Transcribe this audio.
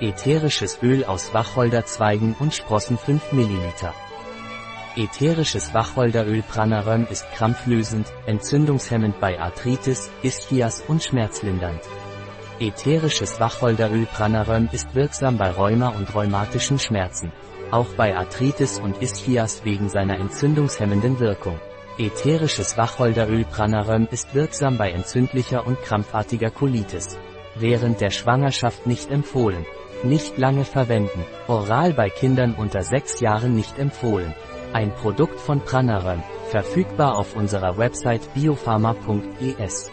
Ätherisches Öl aus Wacholderzweigen und Sprossen 5 ml. Ätherisches Wacholderöl Pranaröm ist krampflösend, entzündungshemmend bei Arthritis, Ischias und schmerzlindernd. Ätherisches Wacholderöl Pranaröm ist wirksam bei Rheuma und rheumatischen Schmerzen. Auch bei Arthritis und Ischias wegen seiner entzündungshemmenden Wirkung. Ätherisches Wacholderöl Pranaröm ist wirksam bei entzündlicher und krampfartiger Colitis. Während der Schwangerschaft nicht empfohlen. Nicht lange verwenden. Oral bei Kindern unter 6 Jahren nicht empfohlen. Ein Produkt von Pranaröm, verfügbar auf unserer Website biopharma.es.